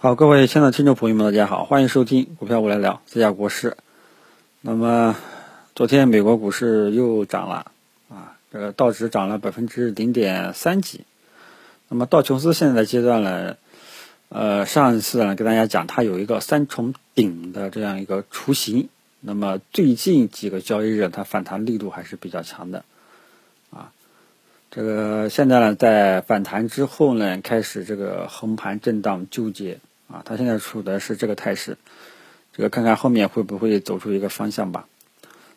好，各位亲爱的听众朋友们，大家好，欢迎收听股票我来聊，这家国师。那么，昨天美国股市又涨了啊，这个道指涨了百分之零点三几。那么道琼斯现在的阶段呢，呃，上一次呢跟大家讲，它有一个三重顶的这样一个雏形。那么最近几个交易日，它反弹力度还是比较强的啊。这个现在呢，在反弹之后呢，开始这个横盘震荡纠结。啊，它现在处的是这个态势，这个看看后面会不会走出一个方向吧。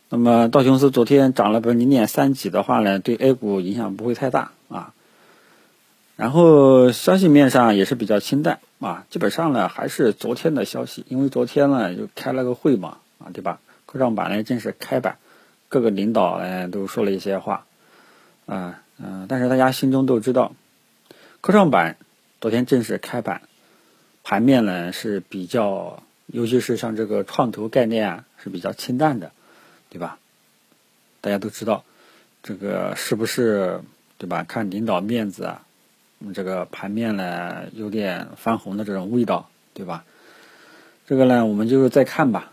那么道琼斯昨天涨了百分之零点三几的话呢，对 A 股影响不会太大啊。然后消息面上也是比较清淡啊，基本上呢还是昨天的消息，因为昨天呢就开了个会嘛啊，对吧？科创板呢正式开板，各个领导呢都说了一些话啊嗯，但是大家心中都知道，科创板昨天正式开板。盘面呢是比较，尤其是像这个创投概念啊是比较清淡的，对吧？大家都知道，这个是不是对吧？看领导面子啊，这个盘面呢有点翻红的这种味道，对吧？这个呢我们就是再看吧，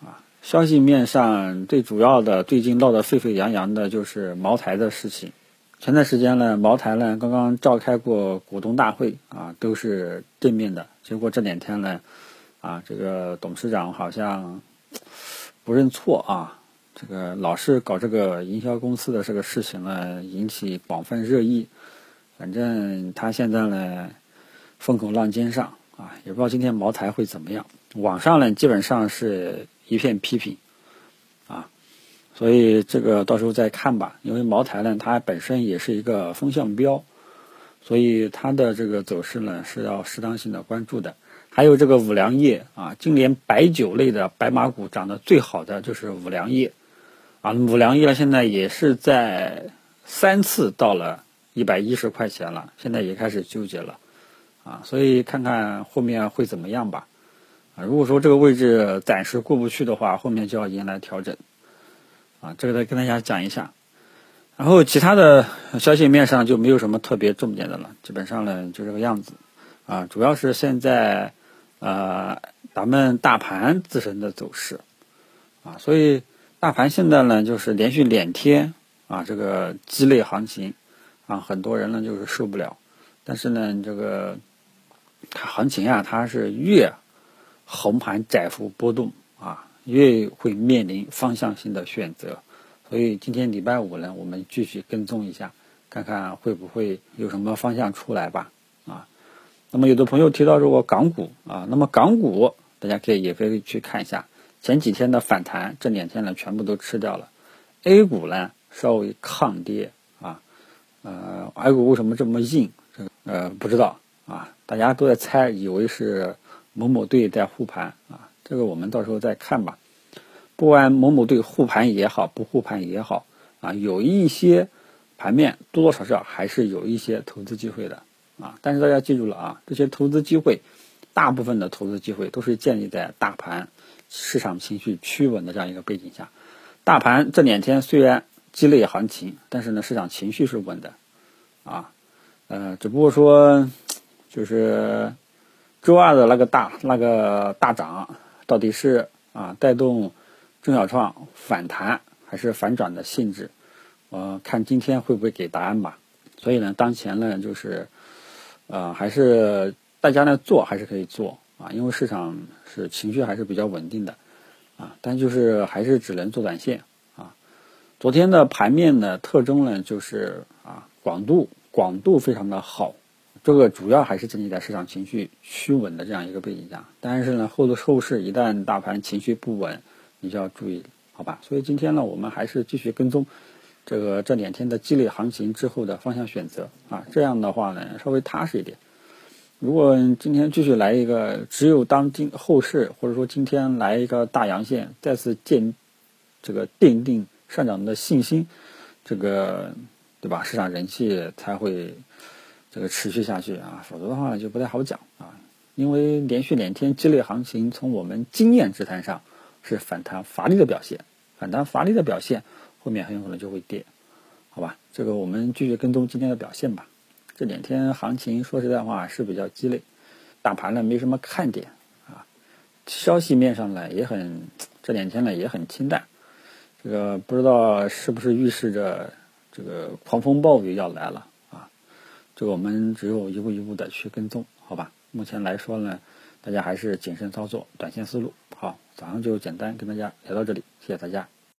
啊，消息面上最主要的最近闹得沸沸扬扬的就是茅台的事情。前段时间呢，茅台呢刚刚召开过股东大会啊，都是正面的。结果这两天呢，啊，这个董事长好像不认错啊，这个老是搞这个营销公司的这个事情呢，引起广泛热议。反正他现在呢，风口浪尖上啊，也不知道今天茅台会怎么样。网上呢，基本上是一片批评。所以这个到时候再看吧，因为茅台呢，它本身也是一个风向标，所以它的这个走势呢是要适当性的关注的。还有这个五粮液啊，今年白酒类的白马股涨得最好的就是五粮液，啊，五粮液现在也是在三次到了一百一十块钱了，现在也开始纠结了，啊，所以看看后面会怎么样吧，啊，如果说这个位置暂时过不去的话，后面就要迎来调整。啊，这个再跟大家讲一下，然后其他的消息面上就没有什么特别重点的了，基本上呢就这个样子，啊，主要是现在呃咱们大盘自身的走势，啊，所以大盘现在呢就是连续两天啊这个鸡肋行情，啊很多人呢就是受不了，但是呢这个行情啊它是越横盘窄幅波动啊。越会面临方向性的选择，所以今天礼拜五呢，我们继续跟踪一下，看看会不会有什么方向出来吧。啊，那么有的朋友提到说港股啊，那么港股大家可以也可以去看一下，前几天的反弹，这两天呢全部都吃掉了。A 股呢稍微抗跌啊，呃，A 股为什么这么硬？这呃不知道啊，大家都在猜，以为是某某队在护盘啊。这个我们到时候再看吧。不管某某队护盘也好，不护盘也好，啊，有一些盘面多多少少还是有一些投资机会的啊。但是大家记住了啊，这些投资机会，大部分的投资机会都是建立在大盘市场情绪趋稳的这样一个背景下。大盘这两天虽然激烈行情，但是呢，市场情绪是稳的啊。呃，只不过说就是周二的那个大那个大涨。到底是啊带动中小创反弹还是反转的性质？呃，看今天会不会给答案吧。所以呢，当前呢就是呃还是大家呢做还是可以做啊，因为市场是情绪还是比较稳定的啊，但就是还是只能做短线啊。昨天的盘面的特征呢就是啊广度广度非常的好。这个主要还是建立在市场情绪趋稳的这样一个背景下，但是呢，后的后市一旦大盘情绪不稳，你就要注意，好吧？所以今天呢，我们还是继续跟踪这个这两天的激烈行情之后的方向选择啊，这样的话呢，稍微踏实一点。如果今天继续来一个，只有当今后市或者说今天来一个大阳线，再次建这个奠定上涨的信心，这个对吧？市场人气才会。这个持续下去啊，否则的话就不太好讲啊。因为连续两天激烈行情，从我们经验之谈上是反弹乏力的表现，反弹乏力的表现，后面很有可能就会跌，好吧？这个我们继续跟踪今天的表现吧。这两天行情说实在话是比较鸡肋，大盘呢没什么看点啊，消息面上呢也很这两天呢也很清淡，这个不知道是不是预示着这个狂风暴雨要来了啊？这个我们只有一步一步的去跟踪，好吧？目前来说呢，大家还是谨慎操作，短线思路。好，早上就简单跟大家聊到这里，谢谢大家。